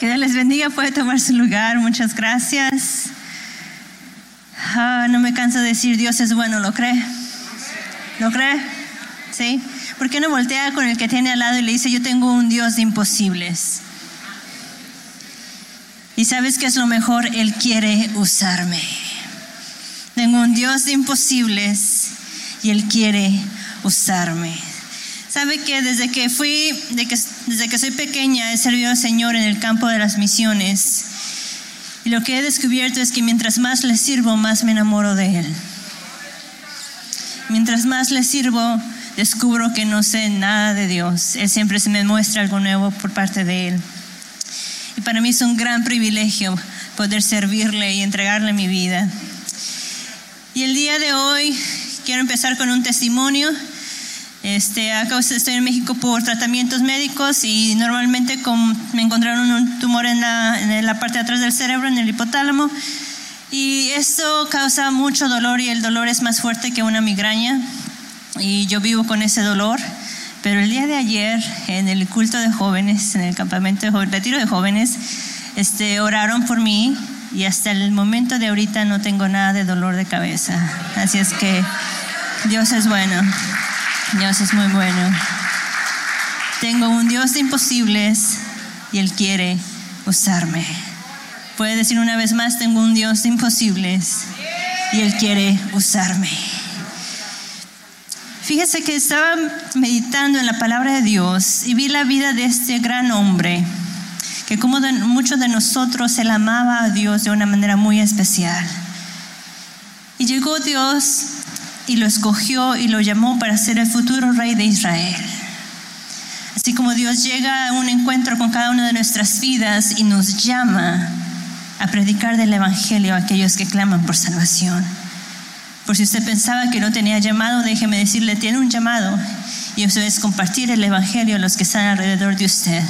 Que Dios les bendiga, puede tomar su lugar. Muchas gracias. Ah, no me canso de decir Dios es bueno, ¿lo cree? ¿Lo cree? ¿Sí? ¿Por qué no voltea con el que tiene al lado y le dice, yo tengo un Dios de imposibles? Y sabes qué es lo mejor, Él quiere usarme. Tengo un Dios de imposibles y Él quiere usarme. Sabe que desde que fui, desde que soy pequeña, he servido al Señor en el campo de las misiones. Y lo que he descubierto es que mientras más le sirvo, más me enamoro de Él. Mientras más le sirvo, descubro que no sé nada de Dios. Él siempre se me muestra algo nuevo por parte de Él. Y para mí es un gran privilegio poder servirle y entregarle mi vida. Y el día de hoy quiero empezar con un testimonio este, estoy en México por tratamientos médicos y normalmente me encontraron un tumor en la, en la parte de atrás del cerebro, en el hipotálamo. Y esto causa mucho dolor y el dolor es más fuerte que una migraña. Y yo vivo con ese dolor. Pero el día de ayer, en el culto de jóvenes, en el campamento de retiro de jóvenes, este, oraron por mí y hasta el momento de ahorita no tengo nada de dolor de cabeza. Así es que Dios es bueno. Dios es muy bueno. Tengo un Dios de imposibles y Él quiere usarme. Puede decir una vez más, tengo un Dios de imposibles y Él quiere usarme. Fíjese que estaba meditando en la palabra de Dios y vi la vida de este gran hombre, que como muchos de nosotros, él amaba a Dios de una manera muy especial. Y llegó Dios y lo escogió y lo llamó para ser el futuro rey de Israel. Así como Dios llega a un encuentro con cada una de nuestras vidas y nos llama a predicar del Evangelio a aquellos que claman por salvación. Por si usted pensaba que no tenía llamado, déjeme decirle, tiene un llamado. Y eso es compartir el Evangelio a los que están alrededor de usted.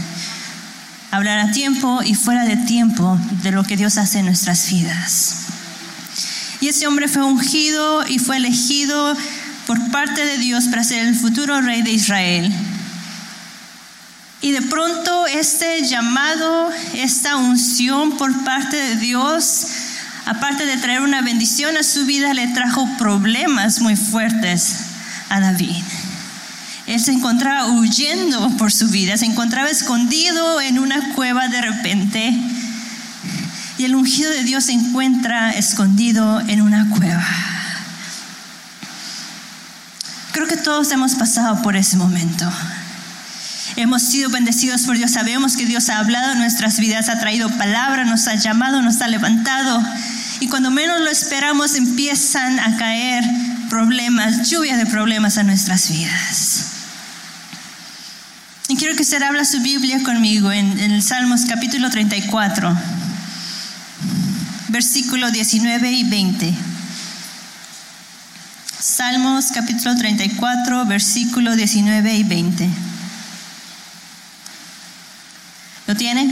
Hablar a tiempo y fuera de tiempo de lo que Dios hace en nuestras vidas. Y ese hombre fue ungido y fue elegido por parte de Dios para ser el futuro rey de Israel. Y de pronto este llamado, esta unción por parte de Dios, aparte de traer una bendición a su vida, le trajo problemas muy fuertes a David. Él se encontraba huyendo por su vida, se encontraba escondido en una cueva de repente y el ungido de Dios se encuentra escondido en una cueva. Creo que todos hemos pasado por ese momento. Hemos sido bendecidos por Dios, sabemos que Dios ha hablado en nuestras vidas, ha traído palabra, nos ha llamado, nos ha levantado. Y cuando menos lo esperamos empiezan a caer problemas, lluvia de problemas a nuestras vidas. Y quiero que usted habla su Biblia conmigo en, en el Salmos capítulo 34 versículo 19 y 20. Salmos capítulo 34, versículo 19 y 20. ¿Lo tienen?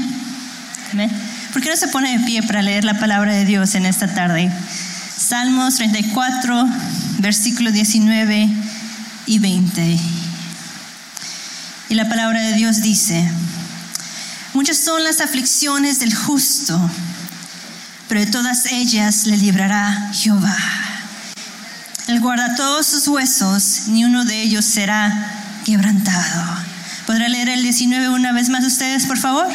¿Por qué no se pone de pie para leer la palabra de Dios en esta tarde? Salmos 34, versículo 19 y 20. Y la palabra de Dios dice, muchas son las aflicciones del justo pero de todas ellas le librará Jehová. Él guarda todos sus huesos, ni uno de ellos será quebrantado. ¿Podrá leer el 19 una vez más ustedes, por favor?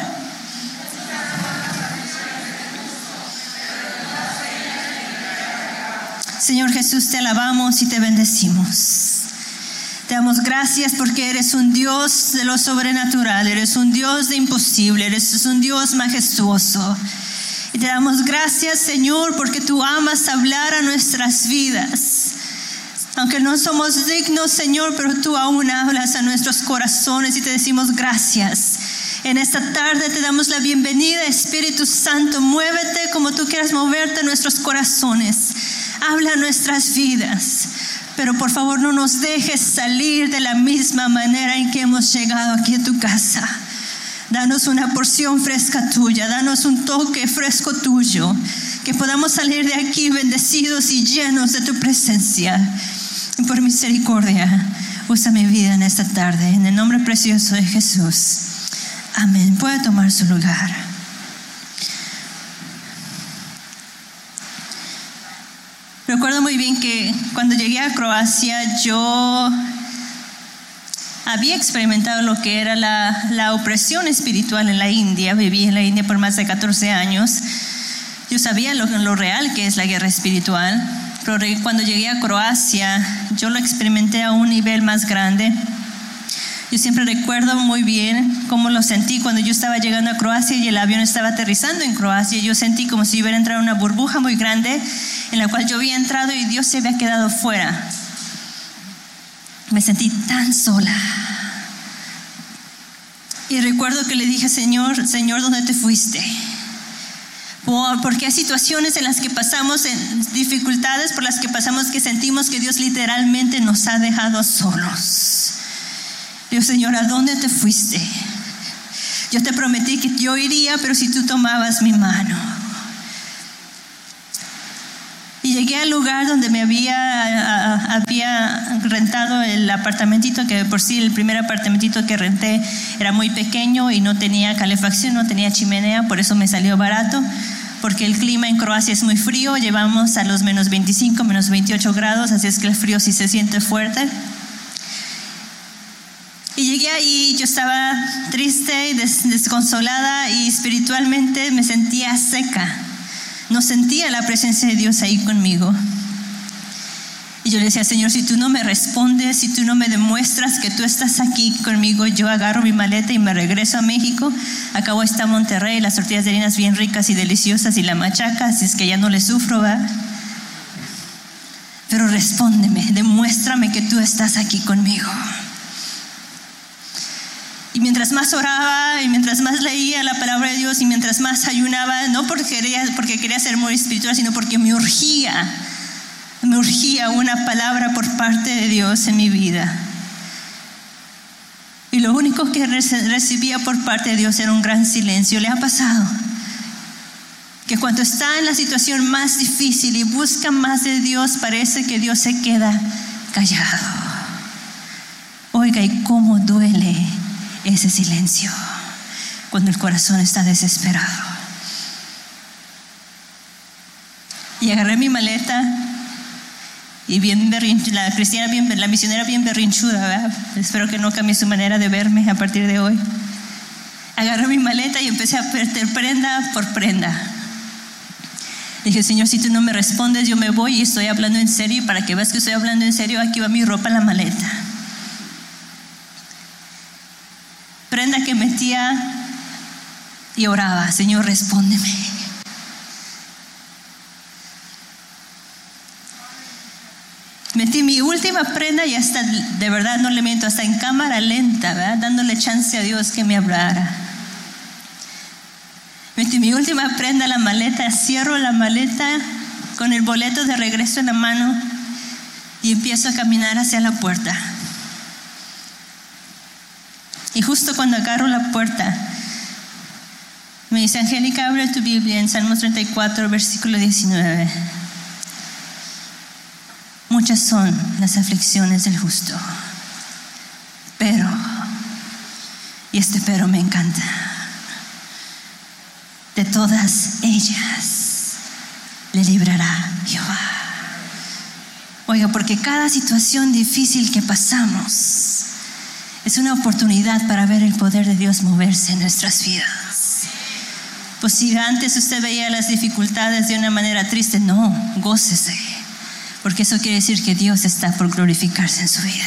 Señor Jesús, te alabamos y te bendecimos. Te damos gracias porque eres un Dios de lo sobrenatural, eres un Dios de imposible, eres un Dios majestuoso. Te damos gracias, Señor, porque tú amas hablar a nuestras vidas. Aunque no somos dignos, Señor, pero tú aún hablas a nuestros corazones y te decimos gracias. En esta tarde te damos la bienvenida, Espíritu Santo. Muévete como tú quieras moverte en nuestros corazones. Habla nuestras vidas. Pero por favor no nos dejes salir de la misma manera en que hemos llegado aquí a tu casa. Danos una porción fresca tuya, danos un toque fresco tuyo, que podamos salir de aquí bendecidos y llenos de tu presencia. Y por misericordia, usa mi vida en esta tarde, en el nombre precioso de Jesús. Amén. Puede tomar su lugar. Recuerdo muy bien que cuando llegué a Croacia yo había experimentado lo que era la, la, opresión espiritual en la India. Viví en la India por más de 14 años. Yo sabía lo, lo real que es la guerra espiritual, pero cuando llegué a Croacia yo lo experimenté a un nivel más grande. Yo siempre recuerdo muy bien cómo lo sentí cuando yo estaba llegando a Croacia y el avión estaba aterrizando en Croacia. Yo sentí como si hubiera entrado en una burbuja muy grande en la cual yo había entrado y Dios se había quedado fuera. Me sentí tan sola. Y recuerdo que le dije, Señor, Señor, ¿dónde te fuiste? Porque hay situaciones en las que pasamos, en dificultades por las que pasamos que sentimos que Dios literalmente nos ha dejado solos. Dios, Señor, ¿a dónde te fuiste? Yo te prometí que yo iría, pero si tú tomabas mi mano. Llegué al lugar donde me había, había rentado el apartamentito, que por sí el primer apartamentito que renté era muy pequeño y no tenía calefacción, no tenía chimenea, por eso me salió barato, porque el clima en Croacia es muy frío, llevamos a los menos 25, menos 28 grados, así es que el frío sí se siente fuerte. Y llegué ahí, yo estaba triste y desconsolada y espiritualmente me sentía seca. No sentía la presencia de Dios ahí conmigo. Y yo le decía, Señor, si tú no me respondes, si tú no me demuestras que tú estás aquí conmigo, yo agarro mi maleta y me regreso a México. Acabo está Monterrey, las tortillas de harinas bien ricas y deliciosas y la machaca, así es que ya no le sufro, ¿va? Pero respóndeme, demuéstrame que tú estás aquí conmigo. Y mientras más oraba y mientras más leía la palabra de Dios y mientras más ayunaba, no porque quería, porque quería ser muy espiritual, sino porque me urgía, me urgía una palabra por parte de Dios en mi vida. Y lo único que recibía por parte de Dios era un gran silencio. ¿Le ha pasado? Que cuando está en la situación más difícil y busca más de Dios, parece que Dios se queda callado. Oiga, ¿y cómo duele? Ese silencio cuando el corazón está desesperado. Y agarré mi maleta y bien la cristiana bien, la misionera bien berrinchuda, espero que no cambie su manera de verme a partir de hoy. Agarré mi maleta y empecé a perder prenda por prenda. Dije, Señor, si tú no me respondes, yo me voy y estoy hablando en serio. Y para que veas que estoy hablando en serio, aquí va mi ropa en la maleta. Prenda que metía y oraba, Señor, respóndeme. Metí mi última prenda y hasta, de verdad no le miento, hasta en cámara lenta, dándole chance a Dios que me hablara. Metí mi última prenda, la maleta, cierro la maleta con el boleto de regreso en la mano y empiezo a caminar hacia la puerta. Y justo cuando agarro la puerta, me dice, Angélica, abre tu Biblia en Salmos 34, versículo 19. Muchas son las aflicciones del justo, pero, y este pero me encanta, de todas ellas le librará Jehová. Oiga, porque cada situación difícil que pasamos, es una oportunidad para ver el poder de Dios moverse en nuestras vidas. Pues si antes usted veía las dificultades de una manera triste, no, gócese, porque eso quiere decir que Dios está por glorificarse en su vida.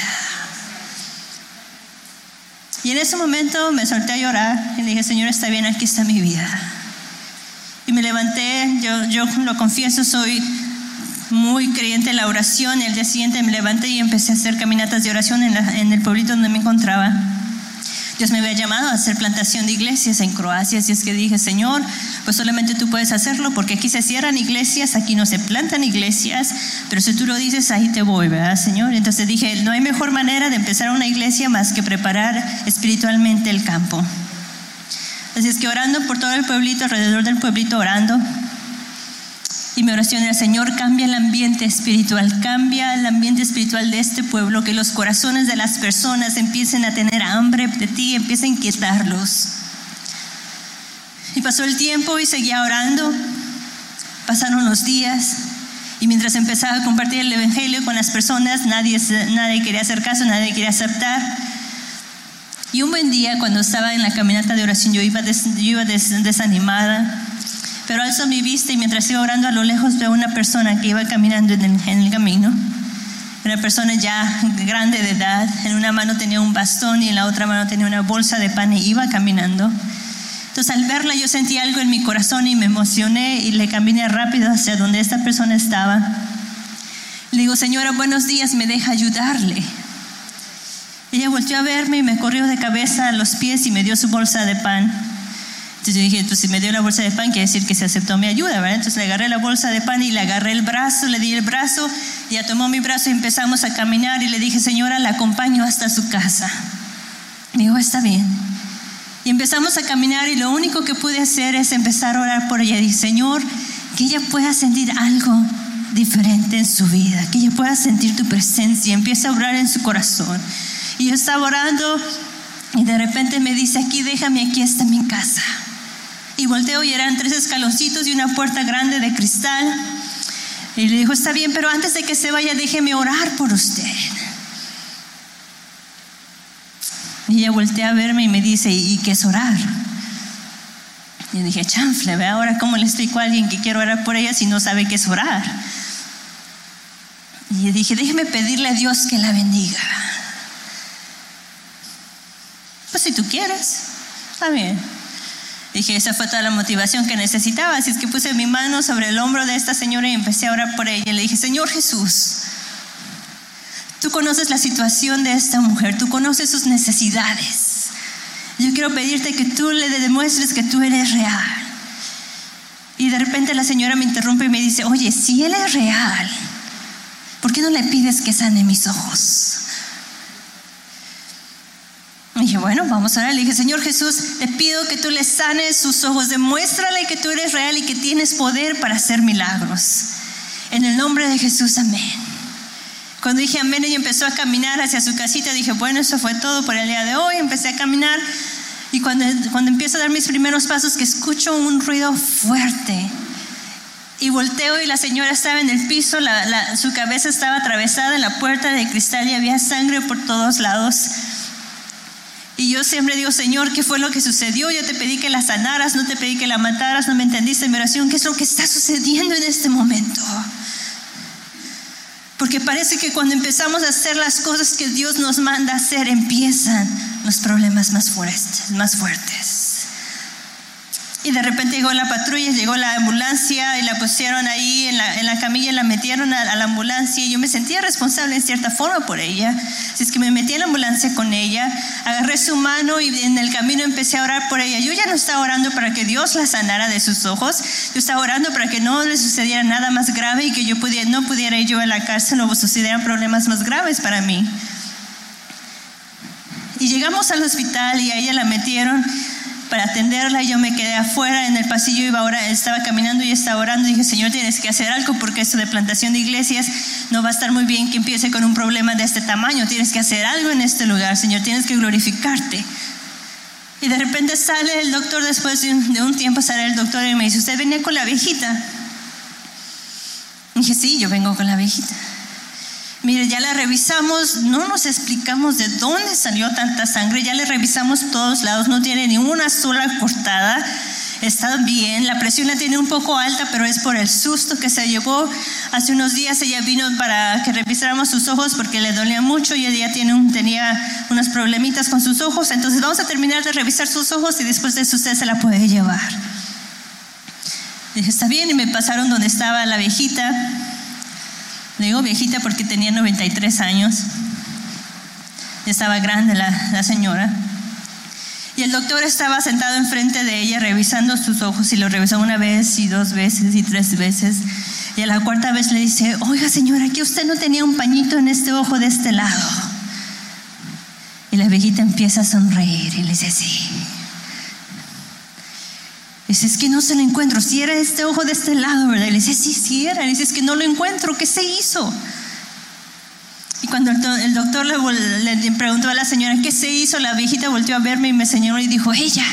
Y en ese momento me solté a llorar y dije, Señor, está bien, aquí está mi vida. Y me levanté, yo, yo lo confieso, soy muy creyente en la oración. El día siguiente me levanté y empecé a hacer caminatas de oración en, el pueblito donde me encontraba. Dios me había llamado a hacer plantación de iglesias en Croacia, así es que dije, Señor, pues solamente tú puedes hacerlo porque aquí se cierran iglesias, aquí no se plantan iglesias, pero si tú lo dices, ahí te voy, ¿verdad, Señor? Entonces dije, no hay mejor manera de empezar una iglesia más que preparar espiritualmente el campo. Así es que orando por todo el pueblito, alrededor del pueblito, orando, y mi oración era, Señor, cambia el ambiente espiritual, cambia el ambiente espiritual de este pueblo, que los corazones de las personas empiecen a tener hambre de ti, empiecen a inquietarlos. Y pasó el tiempo y seguía orando. Pasaron los días y mientras empezaba a compartir el Evangelio con las personas, nadie, nadie quería hacer caso, nadie quería aceptar. Y un buen día, cuando estaba en la caminata de oración, yo iba, yo iba desanimada pero alzo mi vista y mientras iba orando a lo lejos veo una persona que iba caminando en el, camino. Una persona ya grande de edad. En una mano tenía un bastón y en la otra mano tenía una bolsa de pan y iba caminando. Entonces al verla yo sentí algo en mi corazón y me emocioné y le caminé rápido hacia donde esta persona estaba. Le digo, señora, buenos días, me deja ayudarle. Ella volteó a verme y me corrió de cabeza a los pies y me dio su bolsa de pan. Entonces yo dije, pues si me dio la bolsa de pan, quiere decir que se aceptó mi ayuda, ¿verdad? Entonces le agarré la bolsa de pan y le agarré el brazo, le di el brazo, ya tomó mi brazo y empezamos a caminar y le dije, señora, la acompaño hasta su casa. Me dijo, está bien. Y empezamos a caminar y lo único que pude hacer es empezar a orar por ella. Dije, Señor, que ella pueda sentir algo diferente en su vida, que ella pueda sentir tu presencia, empieza a orar en su corazón. Y yo estaba orando y de repente me dice, aquí déjame, aquí está mi casa. Y volteo y eran tres escaloncitos y una puerta grande de cristal. Y le dijo, está bien, pero antes de que se vaya, déjeme orar por usted. Y ella voltea a verme y me dice, ¿y qué es orar? Y dije, chanfle, ve ahora cómo le explico a alguien que quiero orar por ella si no sabe qué es orar. Y dije, déjeme pedirle a Dios que la bendiga. Pues si tú quieres, está bien. Dije, esa fue toda la motivación que necesitaba. Así es que puse mi mano sobre el hombro de esta señora y empecé a orar por ella. Le dije, Señor Jesús, tú conoces la situación de esta mujer, tú conoces sus necesidades. Yo quiero pedirte que tú le demuestres que tú eres real. Y de repente la señora me interrumpe y me dice, oye, si él es real, ¿por qué no le pides que sane mis ojos? Y dije, bueno, vamos a orar. Le dije, Señor Jesús, te pido que tú le sanes sus ojos, demuéstrale que tú eres real y que tienes poder para hacer milagros. En el nombre de Jesús, amén. Cuando dije amén, ella empezó a caminar hacia su casita. Dije, bueno, eso fue todo por el día de hoy. Empecé a caminar y cuando, cuando empiezo a dar mis primeros pasos, que escucho un ruido fuerte. Y volteo y la señora estaba en el piso, su cabeza estaba atravesada en la puerta de cristal y había sangre por todos lados. Y yo siempre digo, Señor, ¿qué fue lo que sucedió? Yo te pedí que la sanaras, no te pedí que la mataras, no me entendiste en mi oración. ¿Qué es lo que está sucediendo en este momento? Porque parece que cuando empezamos a hacer las cosas que Dios nos manda hacer, empiezan los problemas más fuertes, más fuertes. Y de repente llegó la patrulla, llegó la ambulancia y la pusieron ahí en la, en la camilla, la metieron a, la ambulancia y yo me sentía responsable en cierta forma por ella. Así es que me metí en la ambulancia con ella, agarré su mano y en el camino empecé a orar por ella. Yo ya no estaba orando para que Dios la sanara de sus ojos, yo estaba orando para que no le sucediera nada más grave y que yo pudiera, no pudiera ir yo a la cárcel o sucedieran problemas más graves para mí. Y llegamos al hospital y a ella la metieron para atenderla. Yo me quedé afuera en el pasillo, iba ahora, estaba caminando y estaba orando. Y dije, Señor, tienes que hacer algo porque esto de plantación de iglesias no va a estar muy bien que empiece con un problema de este tamaño. Tienes que hacer algo en este lugar, Señor, tienes que glorificarte. Y de repente sale el doctor, después de un, tiempo sale el doctor y me dice, ¿usted venía con la viejita? Y dije, sí, yo vengo con la viejita. Mire, ya la revisamos, no nos explicamos de dónde salió tanta sangre, ya le revisamos todos lados, no tiene ni una sola cortada, está bien, la presión la tiene un poco alta, pero es por el susto que se llevó. Hace unos días ella vino para que revisáramos sus ojos porque le dolía mucho y ella tiene un, tenía unos problemitas con sus ojos, entonces vamos a terminar de revisar sus ojos y después de eso usted se la puede llevar. Dije, está bien, y me pasaron donde estaba la viejita le digo viejita porque tenía 93 años. Estaba grande la, la señora. Y el doctor estaba sentado enfrente de ella revisando sus ojos y lo revisó una vez y dos veces y tres veces. Y a la cuarta vez le dice, oiga señora, que usted no tenía un pañito en este ojo de este lado. Y la viejita empieza a sonreír y le dice, sí. Dice, es que no se lo encuentro. Si era este ojo de este lado, ¿verdad? Y le dice, sí, sí era. Y dice, es que no lo encuentro. ¿Qué se hizo? Y cuando el, doctor le, le, preguntó a la señora qué se hizo, la viejita volteó a verme y me señaló y dijo, ella.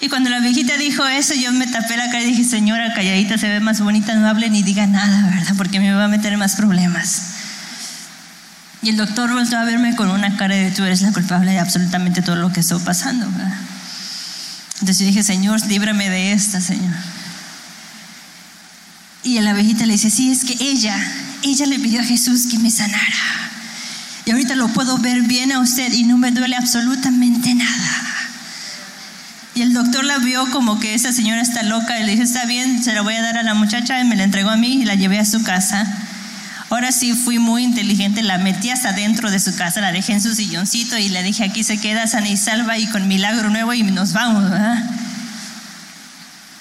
Y cuando la viejita dijo eso, yo me tapé la cara y dije, señora, calladita, se ve más bonita, no hable ni diga nada, ¿verdad? Porque me va a meter más problemas. Y el doctor volteó a verme con una cara de tú eres la culpable de absolutamente todo lo que está pasando, ¿verdad? Entonces yo dije, Señor, líbrame de esta, Señor. Y la viejita le dice, sí, es que ella, ella le pidió a Jesús que me sanara. Y ahorita lo puedo ver bien a usted y no me duele absolutamente nada. Y el doctor la vio como que esa señora está loca y le dijo, está bien, se la voy a dar a la muchacha y me la entregó a mí y la llevé a su casa. Ahora sí fui muy inteligente, la metí hasta dentro de su casa, la dejé en su silloncito y le dije, aquí se queda sana y salva y con milagro nuevo y nos vamos.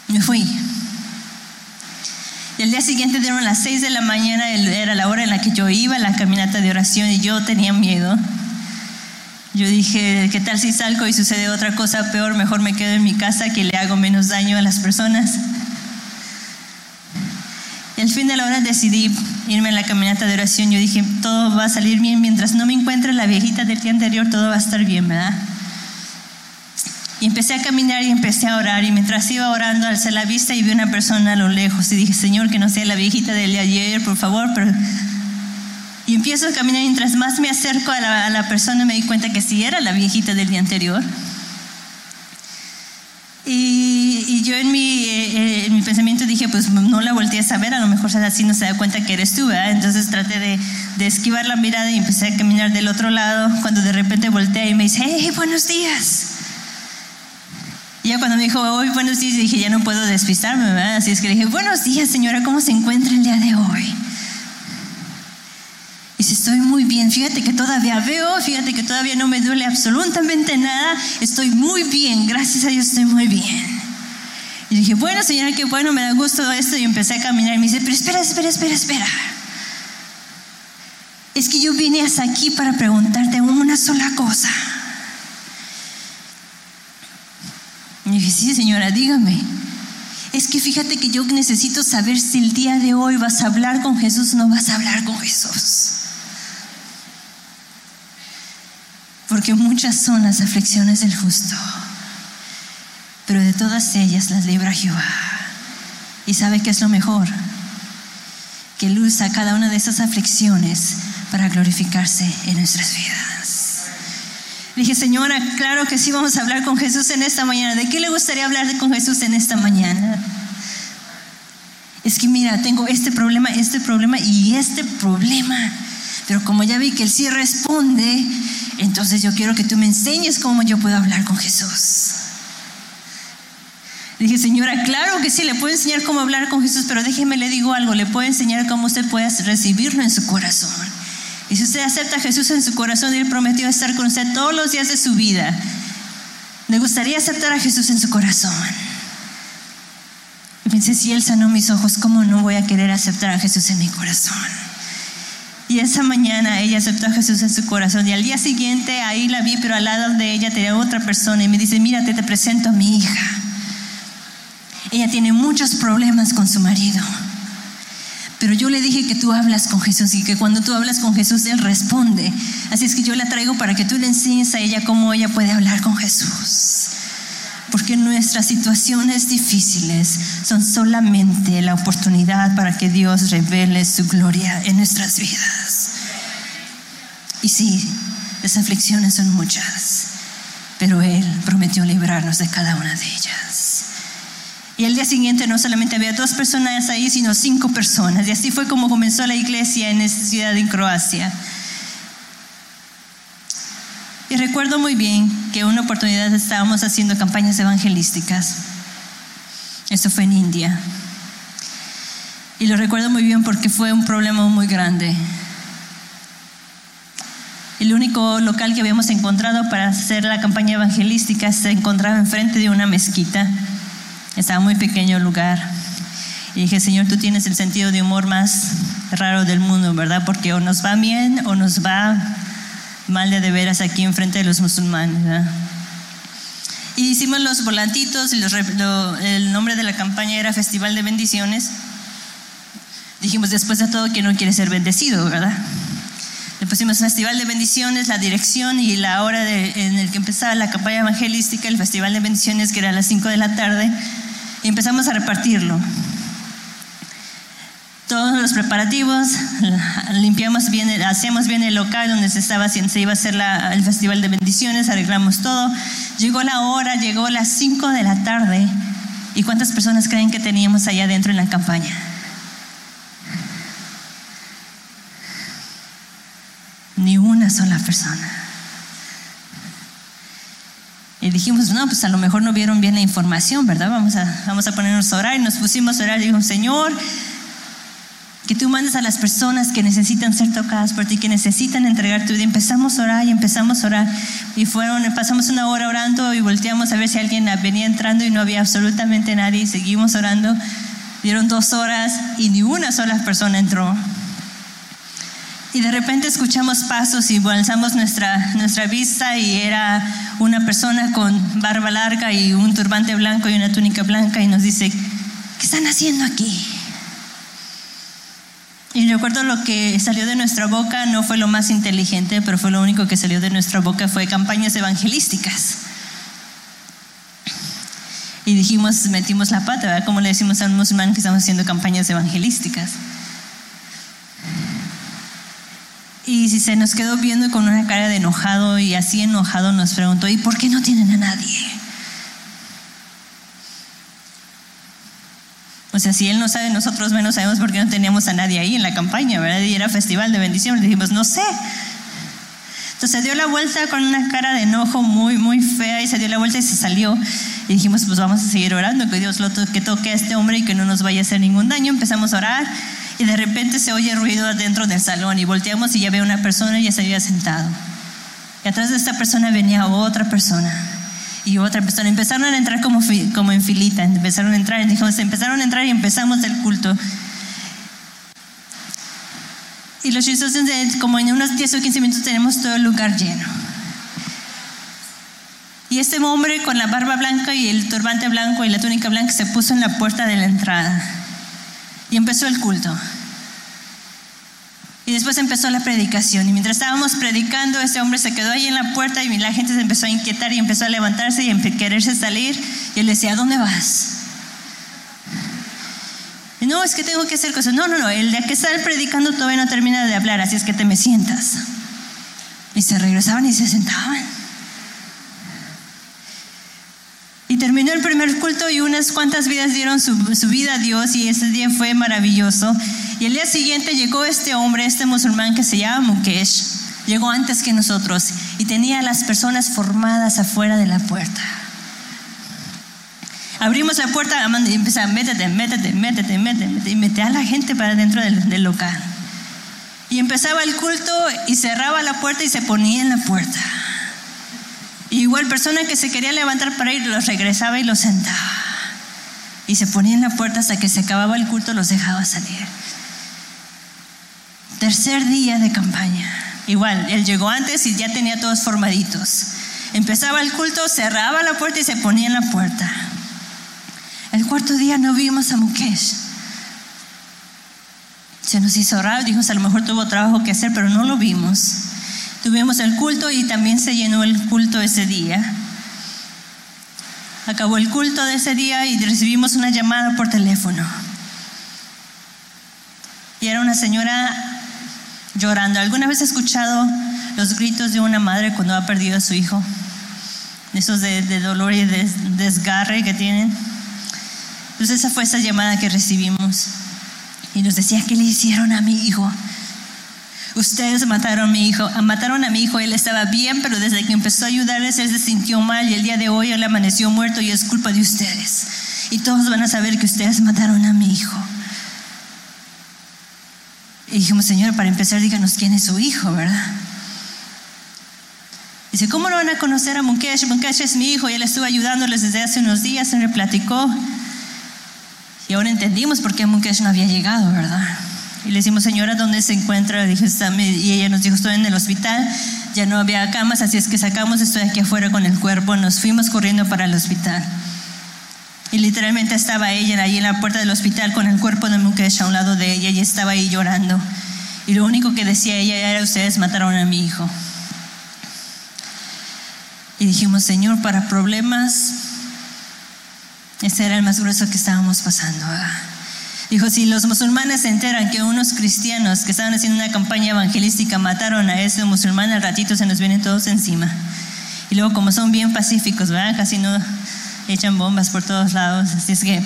Me fui. Y el día siguiente dieron las 6 de la mañana, era la hora en la que yo iba a la caminata de oración y yo tenía miedo. Yo dije, ¿qué tal si salgo y sucede otra cosa peor? Mejor me quedo en mi casa que le hago menos daño a las personas. Y al fin de la hora decidí irme a la caminata de oración. Yo dije, todo va a salir bien. Mientras no me encuentre la viejita del día anterior, todo va a estar bien, ¿verdad? Y empecé a caminar y empecé a orar. Y mientras iba orando, alcé la vista y vi una persona a lo lejos. Y dije, Señor, que no sea la viejita del de ayer, por favor. Pero... Y empiezo a caminar. Y mientras más me acerco a la, a la persona, me di cuenta que sí era la viejita del día anterior. Y, y yo en mi, eh, eh, en mi pensamiento dije, pues no la volteé a saber, a lo mejor así no se da cuenta que eres tú, ¿verdad? Entonces traté de, de, esquivar la mirada y empecé a caminar del otro lado, cuando de repente volteé y me dice, hey, buenos días. Y ya cuando me dijo, hoy buenos días, dije, ya no puedo despistarme, ¿verdad? Así es que dije, buenos días, señora, ¿cómo se encuentra el día de hoy? Y si estoy muy bien, fíjate que todavía veo, fíjate que todavía no me duele absolutamente nada, estoy muy bien, gracias a Dios estoy muy bien. Y dije, bueno, señora, qué bueno, me da gusto esto. Y empecé a caminar y me dice, pero espera, espera, espera, espera. Es que yo vine hasta aquí para preguntarte una sola cosa. Y dije, sí, señora, dígame. Es que fíjate que yo necesito saber si el día de hoy vas a hablar con Jesús o no vas a hablar con Jesús. Porque muchas son las aflicciones del justo, pero de todas ellas las libra Jehová. Y sabe que es lo mejor, que Él usa cada una de esas aflicciones para glorificarse en nuestras vidas. Dije, Señora, claro que sí vamos a hablar con Jesús en esta mañana. ¿De qué le gustaría hablar con Jesús en esta mañana? Es que mira, tengo este problema, este problema y este problema. Pero como ya vi que Él sí responde, entonces yo quiero que tú me enseñes cómo yo puedo hablar con Jesús. Dije, señora, claro que sí, le puedo enseñar cómo hablar con Jesús, pero déjeme le digo algo, le puedo enseñar cómo usted puede recibirlo en su corazón. Y si usted acepta a Jesús en su corazón, Él prometió estar con usted todos los días de su vida. ¿Le gustaría aceptar a Jesús en su corazón? Y pensé, si Él sanó mis ojos, ¿cómo no voy a querer aceptar a Jesús en mi corazón? Y esa mañana ella aceptó a Jesús en su corazón. Y al día siguiente ahí la vi, pero al lado de ella tenía otra persona y me dice, mírate, te presento a mi hija. Ella tiene muchos problemas con su marido. Pero yo le dije que tú hablas con Jesús y que cuando tú hablas con Jesús, Él responde. Así es que yo la traigo para que tú le enseñes a ella cómo ella puede hablar con Jesús. Porque nuestras situaciones difíciles son solamente la oportunidad para que Dios revele su gloria en nuestras vidas. Y sí, las aflicciones son muchas, pero Él prometió librarnos de cada una de ellas. Y el día siguiente no solamente había dos personas ahí, sino cinco personas. Y así fue como comenzó la iglesia en esta ciudad en Croacia. Y recuerdo muy bien que una oportunidad estábamos haciendo campañas evangelísticas. Eso fue en India. Y lo recuerdo muy bien porque fue un problema muy grande. El único local que habíamos encontrado para hacer la campaña evangelística se encontraba enfrente de una mezquita. Estaba muy pequeño el lugar. Y dije, Señor, tú tienes el sentido de humor más raro del mundo, ¿verdad? Porque o nos va bien o nos va mal de, de veras aquí enfrente de los musulmanes, ¿verdad? Y hicimos los volantitos y el nombre de la campaña era Festival de Bendiciones. Dijimos, después de todo, que no quiere ser bendecido, verdad? Le pusimos Festival de Bendiciones, la dirección y la hora en el que empezaba la campaña evangelística, el Festival de Bendiciones, que era a las 5 de la tarde, y empezamos a repartirlo. Todos los preparativos, limpiamos bien, hacíamos bien el local donde se, estaba, se iba a hacer el Festival de Bendiciones, arreglamos todo. Llegó la hora, llegó las 5 de la tarde. ¿Y cuántas personas creen que teníamos allá adentro en la campaña? Ni una sola persona. Y dijimos, no, pues a lo mejor no vieron bien la información, ¿verdad? Vamos a, vamos a ponernos a orar. Y nos pusimos a orar y dijimos, Señor, que tú mandes a las personas que necesitan ser tocadas por ti, que necesitan entregar tu vida. Empezamos a orar y empezamos a orar. Y fueron, pasamos una hora orando y volteamos a ver si alguien venía entrando y no había absolutamente nadie. Y seguimos orando. Dieron dos horas y ni una sola persona entró. Y de repente escuchamos pasos y alzamos nuestra, nuestra vista y era una persona con barba larga y un turbante blanco y una túnica blanca y nos dice, ¿qué están haciendo aquí? Y recuerdo lo que salió de nuestra boca no fue lo más inteligente, pero fue lo único que salió de nuestra boca, fue campañas evangelísticas. Y dijimos, metimos la pata, ¿verdad? Como le decimos a un musulmán que estamos haciendo campañas evangelísticas. Y si se nos quedó viendo con una cara de enojado y así enojado nos preguntó, ¿y por qué no tienen a nadie? O sea, si él no sabe, nosotros menos sabemos por qué no teníamos a nadie ahí en la campaña, ¿verdad? Y era festival de bendición. dijimos, no sé. Entonces se dio la vuelta con una cara de enojo muy, muy fea y se dio la vuelta y se salió. Y dijimos, pues vamos a seguir orando, que Dios lo que toque a este hombre y que no nos vaya a hacer ningún daño. Empezamos a orar y de repente se oye ruido dentro del salón y volteamos y ya ve una persona y ya se había sentado. Y atrás de esta persona venía otra persona y otra persona. Empezaron a entrar como, como en filita, empezaron a entrar, dijimos, empezaron a entrar y empezamos el culto. Y los chistosos, como en unos 10 o 15 minutos tenemos todo el lugar lleno. Y este hombre con la barba blanca y el turbante blanco y la túnica blanca se puso en la puerta de la entrada. Y empezó el culto. Y después empezó la predicación. Y mientras estábamos predicando, ese hombre se quedó ahí en la puerta y la gente se empezó a inquietar y empezó a levantarse y a quererse salir. Y él decía, ¿a dónde vas? no, es que tengo que hacer cosas. No, no, no, el de que está predicando todavía no termina de hablar, así es que te me sientas. Y se regresaban y se sentaban. Y terminó el primer culto y unas cuantas vidas dieron su, vida a Dios y ese día fue maravilloso. Y el día siguiente llegó este hombre, este musulmán que se llama Mukesh, llegó antes que nosotros y tenía a las personas formadas afuera de la puerta. Abrimos la puerta y empezaba, métete, métete, métete, métete, y metía a la gente para dentro del, del local. Y empezaba el culto y cerraba la puerta y se ponía en la puerta. Igual persona que se quería levantar para ir, los regresaba y los sentaba. Y se ponía en la puerta hasta que se acababa el culto, los dejaba salir. Tercer día de campaña. Igual, él llegó antes y ya tenía todos formaditos. Empezaba el culto, cerraba la puerta y se ponía en la puerta. El cuarto día no vimos a Mukesh. Se nos hizo raro, dijimos, a lo mejor tuvo trabajo que hacer, pero no lo vimos. Tuvimos el culto y también se llenó el culto ese día. Acabó el culto de ese día y recibimos una llamada por teléfono. Y era una señora llorando. ¿Alguna vez has escuchado los gritos de una madre cuando ha perdido a su hijo? Esos de, dolor y de desgarre que tienen. Entonces esa fue esa llamada que recibimos. Y nos decía, ¿qué le hicieron a mi hijo? Ustedes mataron a mi hijo, mataron a mi hijo, él estaba bien, pero desde que empezó a ayudarles, él se sintió mal y el día de hoy él amaneció muerto y es culpa de ustedes. Y todos van a saber que ustedes mataron a mi hijo. Y dijimos, Señor, para empezar, díganos quién es su hijo, ¿verdad? Dice, ¿cómo lo van a conocer a Mukesh? Mukesh es mi hijo, él estuvo ayudándoles desde hace unos días, se me platicó. Y ahora entendimos por qué Mukesh no había llegado, ¿verdad? Y le decimos, señora, ¿dónde se encuentra? y ella nos dijo, estoy en el hospital, ya no había camas, así es que sacamos, estoy aquí afuera con el cuerpo, nos fuimos corriendo para el hospital. Y literalmente estaba ella ahí en la puerta del hospital con el cuerpo de Mukesh a un lado de ella y estaba ahí llorando. Y lo único que decía ella era, ustedes mataron a mi hijo. Y dijimos, Señor, para problemas, ese era el más grueso que estábamos pasando. Dijo, si los musulmanes se enteran que unos cristianos que estaban haciendo una campaña evangelística mataron a ese musulmán, al ratito se nos vienen todos encima. Y luego como son bien pacíficos, ¿verdad? Casi no echan bombas por todos lados. Así es que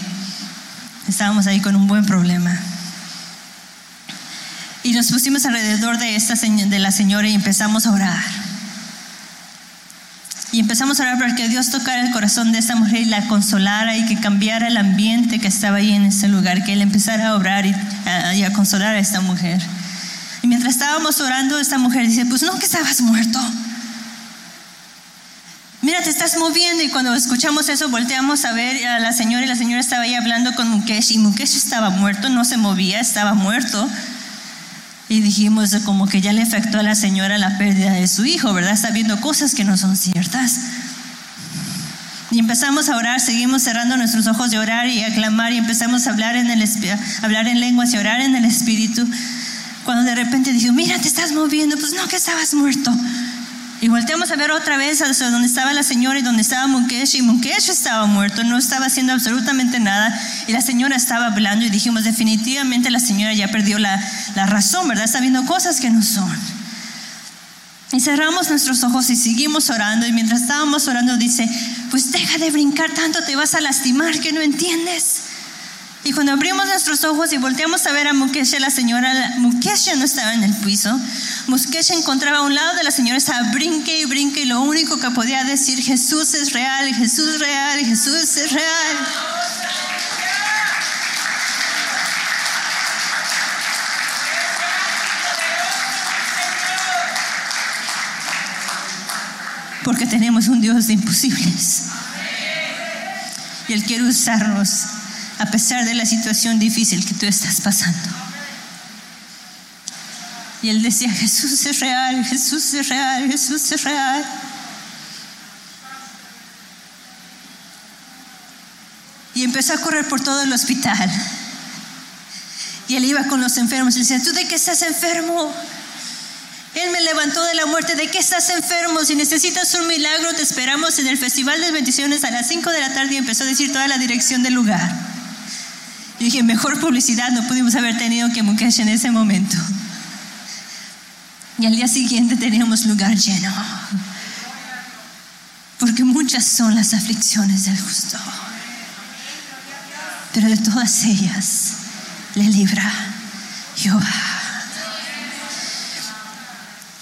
estábamos ahí con un buen problema. Y nos pusimos alrededor de, esta, de la señora y empezamos a orar. Y empezamos a orar para que Dios tocara el corazón de esta mujer y la consolara y que cambiara el ambiente que estaba ahí en ese lugar, que Él empezara a obrar y a, y a consolar a esta mujer. Y mientras estábamos orando, esta mujer dice, pues no que estabas muerto. Mira, te estás moviendo y cuando escuchamos eso volteamos a ver a la señora y la señora estaba ahí hablando con Mukesh y Mukesh estaba muerto, no se movía, estaba muerto. Y dijimos como que ya le afectó a la señora la pérdida de su hijo, ¿verdad? Está viendo cosas que no son ciertas. Y empezamos a orar, seguimos cerrando nuestros ojos de orar y aclamar y empezamos a hablar en, el, hablar en lenguas y orar en el espíritu. Cuando de repente dijo, mira, te estás moviendo, pues no, que estabas muerto. Y volteamos a ver otra vez hacia donde estaba la señora y donde estaba Mukesh. Y Mukesh estaba muerto, no estaba haciendo absolutamente nada. Y la señora estaba hablando y dijimos, definitivamente la señora ya perdió la, la razón, ¿verdad? Está viendo cosas que no son. Y cerramos nuestros ojos y seguimos orando. Y mientras estábamos orando dice, pues deja de brincar tanto, te vas a lastimar que no entiendes. Y cuando abrimos nuestros ojos y volteamos a ver a Mukesh, la señora Mukesh no estaba en el piso. Mukesh encontraba a un lado de la señora, estaba brinque y brinque y lo único que podía decir, Jesús es real, Jesús es real, Jesús es real. Porque tenemos un Dios de imposibles. Y Él quiere usarnos a pesar de la situación difícil que tú estás pasando. Y él decía, Jesús es real, Jesús es real, Jesús es real. Y empezó a correr por todo el hospital. Y él iba con los enfermos y decía, ¿tú de qué estás enfermo? Él me levantó de la muerte. ¿De qué estás enfermo? Si necesitas un milagro, te esperamos en el Festival de Bendiciones a las 5 de la tarde y empezó a decir toda la dirección del lugar. Y dije, mejor publicidad no pudimos haber tenido que Mukesh en ese momento. Y al día siguiente teníamos lugar lleno. Porque muchas son las aflicciones del justo. Pero de todas ellas le libra Jehová.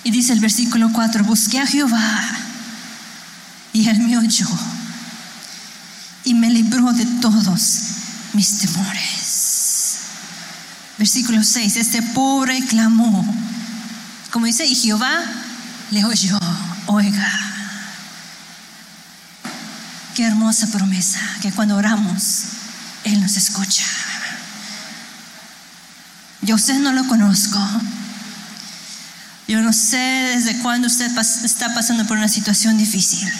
Y dice el versículo 4, busqué a Jehová y él me oyó y me libró de todos mis temores. Versículo 6, este pobre clamó, como dice, y Jehová le oyó, oiga. Qué hermosa promesa, que cuando oramos, Él nos escucha. Yo usted no lo conozco. Yo no sé desde cuándo usted está pasando por una situación difícil.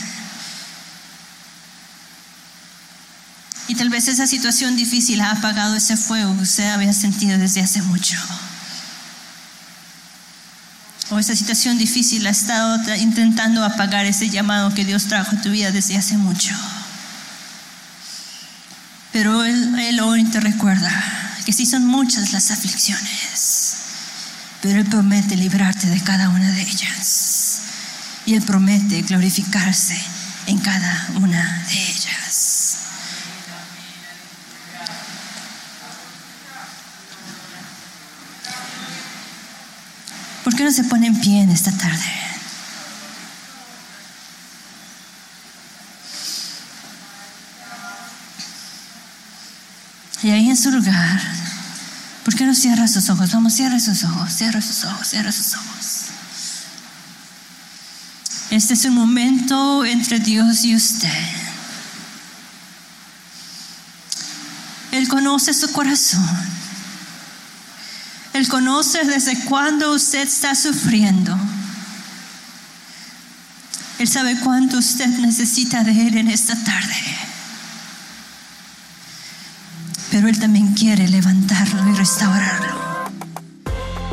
Tal vez esa situación difícil ha apagado ese fuego que usted había sentido desde hace mucho. O esa situación difícil ha estado intentando apagar ese llamado que Dios trajo a tu vida desde hace mucho. Pero Él, él hoy te recuerda que sí son muchas las aflicciones, pero Él promete librarte de cada una de ellas. Y Él promete glorificarse en cada una de ellas. ¿Por qué no se pone en pie en esta tarde? Y ahí en su lugar, ¿por qué no cierra sus ojos? Vamos, cierra sus ojos, cierra sus ojos, cierra sus ojos. Este es un momento entre Dios y usted. Él conoce su corazón. Él conoce desde cuándo usted está sufriendo. Él sabe cuánto usted necesita de Él en esta tarde. Pero Él también quiere levantarlo y restaurarlo.